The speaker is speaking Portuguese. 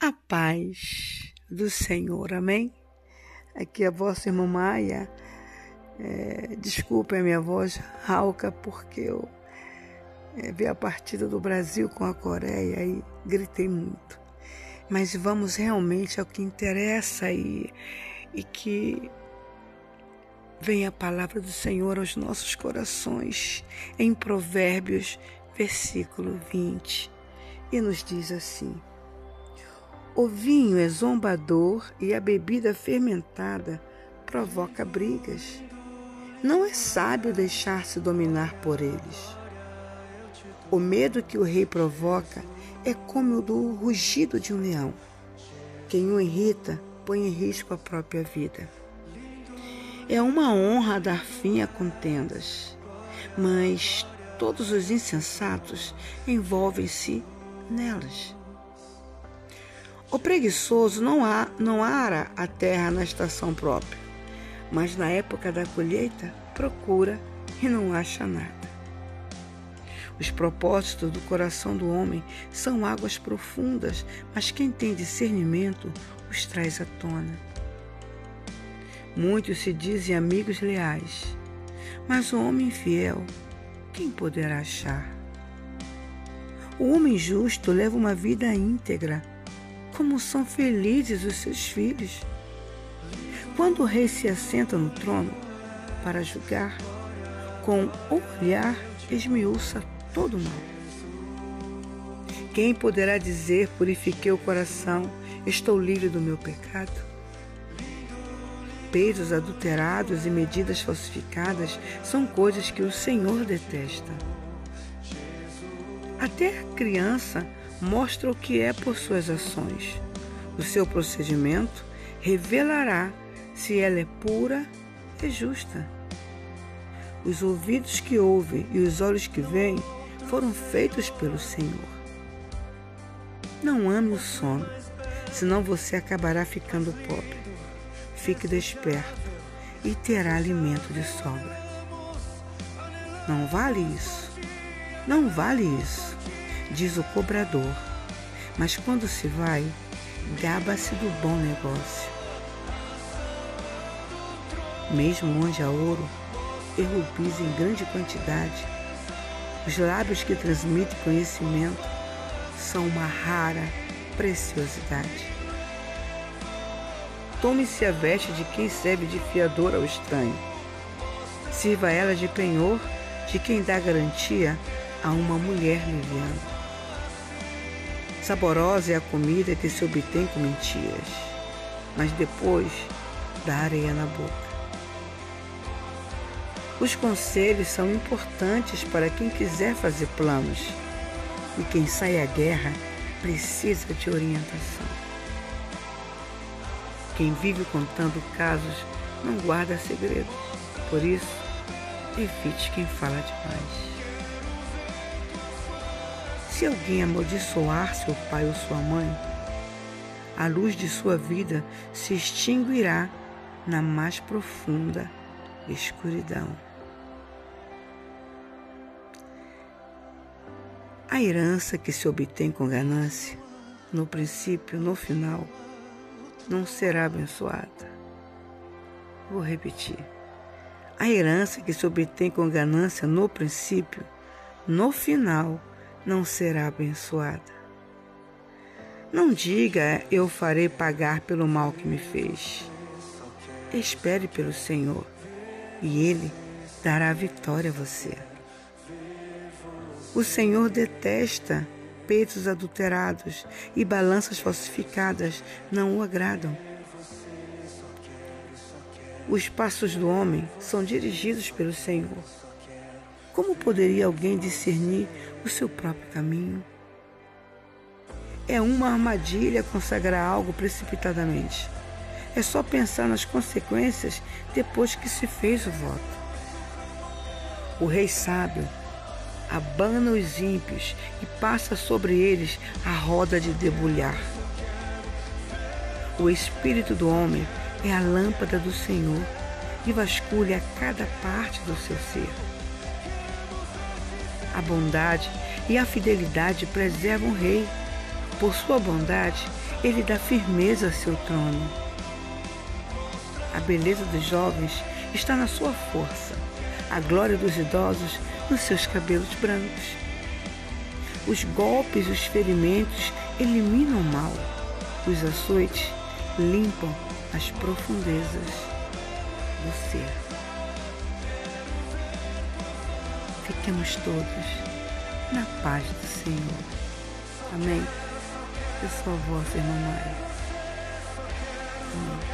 A paz do Senhor, amém? Aqui a vossa irmã Maia. É, desculpe a minha voz rauca, porque eu é, vi a partida do Brasil com a Coreia e gritei muito. Mas vamos realmente ao que interessa e, e que venha a palavra do Senhor aos nossos corações, em Provérbios, versículo 20, e nos diz assim. O vinho é zombador e a bebida fermentada provoca brigas. Não é sábio deixar-se dominar por eles. O medo que o rei provoca é como o do rugido de um leão. Quem o irrita põe em risco a própria vida. É uma honra dar fim a contendas, mas todos os insensatos envolvem-se nelas. O preguiçoso não, há, não ara a terra na estação própria, mas na época da colheita procura e não acha nada. Os propósitos do coração do homem são águas profundas, mas quem tem discernimento os traz à tona. Muitos se dizem amigos leais, mas o homem fiel, quem poderá achar? O homem justo leva uma vida íntegra como são felizes os seus filhos. Quando o rei se assenta no trono para julgar, com o olhar esmiuça todo o mal. Quem poderá dizer: Purifiquei o coração, estou livre do meu pecado? Pesos adulterados e medidas falsificadas são coisas que o Senhor detesta. Até a criança mostra o que é por suas ações. O seu procedimento revelará se ela é pura e justa. Os ouvidos que ouvem e os olhos que veem foram feitos pelo Senhor. Não ame o sono, senão você acabará ficando pobre. Fique desperto e terá alimento de sobra. Não vale isso. Não vale isso diz o cobrador, mas quando se vai, gaba-se do bom negócio. Mesmo onde há ouro e rubis em grande quantidade, os lábios que transmitem conhecimento são uma rara preciosidade. Tome-se a veste de quem serve de fiador ao estranho. Sirva ela de penhor de quem dá garantia a uma mulher liviana. Saborosa é a comida que se obtém com mentiras, mas depois dá areia na boca. Os conselhos são importantes para quem quiser fazer planos, e quem sai à guerra precisa de orientação. Quem vive contando casos não guarda segredo, por isso, evite quem fala demais. Se alguém amaldiçoar seu pai ou sua mãe, a luz de sua vida se extinguirá na mais profunda escuridão. A herança que se obtém com ganância, no princípio, no final, não será abençoada. Vou repetir. A herança que se obtém com ganância no princípio, no final, não será abençoada. Não diga eu farei pagar pelo mal que me fez. Espere pelo Senhor e Ele dará vitória a você. O Senhor detesta peitos adulterados e balanças falsificadas não o agradam. Os passos do homem são dirigidos pelo Senhor como poderia alguém discernir o seu próprio caminho? É uma armadilha consagrar algo precipitadamente. É só pensar nas consequências depois que se fez o voto. O rei sábio abana os ímpios e passa sobre eles a roda de debulhar. O espírito do homem é a lâmpada do Senhor e vasculha cada parte do seu ser. A bondade e a fidelidade preservam o rei. Por sua bondade, ele dá firmeza a seu trono. A beleza dos jovens está na sua força, a glória dos idosos nos seus cabelos brancos. Os golpes e os ferimentos eliminam o mal, os açoites limpam as profundezas do ser. Fiquemos todos na paz do Senhor. Amém. Eu sou a vossa irmã Maia. Amém.